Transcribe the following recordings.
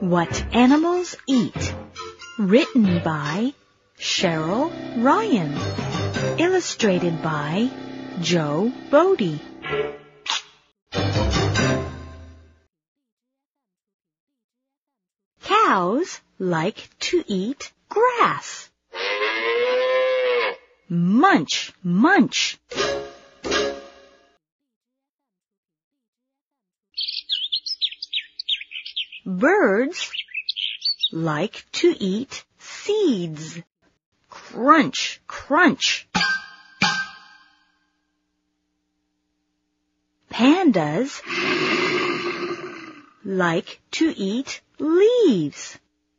What Animals Eat. Written by Cheryl Ryan. Illustrated by Joe Boddy. Cows like to eat grass. Munch, munch. Birds like to eat seeds. Crunch, crunch. Pandas like to eat leaves.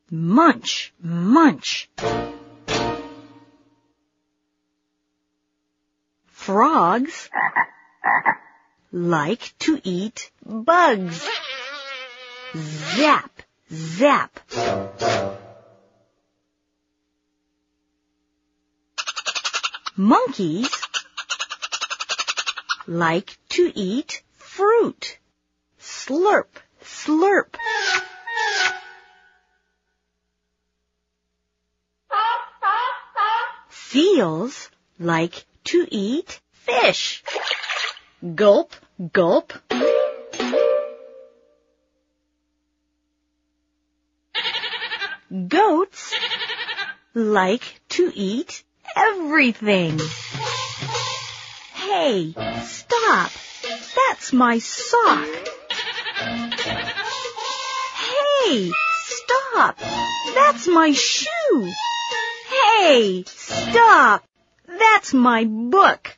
Munch, munch. Frogs like to eat bugs. Zap, zap. Monkeys like to eat fruit. Slurp, slurp. Seals like to eat fish. Gulp, gulp. Goats like to eat everything. Hey, stop. That's my sock. Hey, stop. That's my shoe. Hey, stop. That's my book.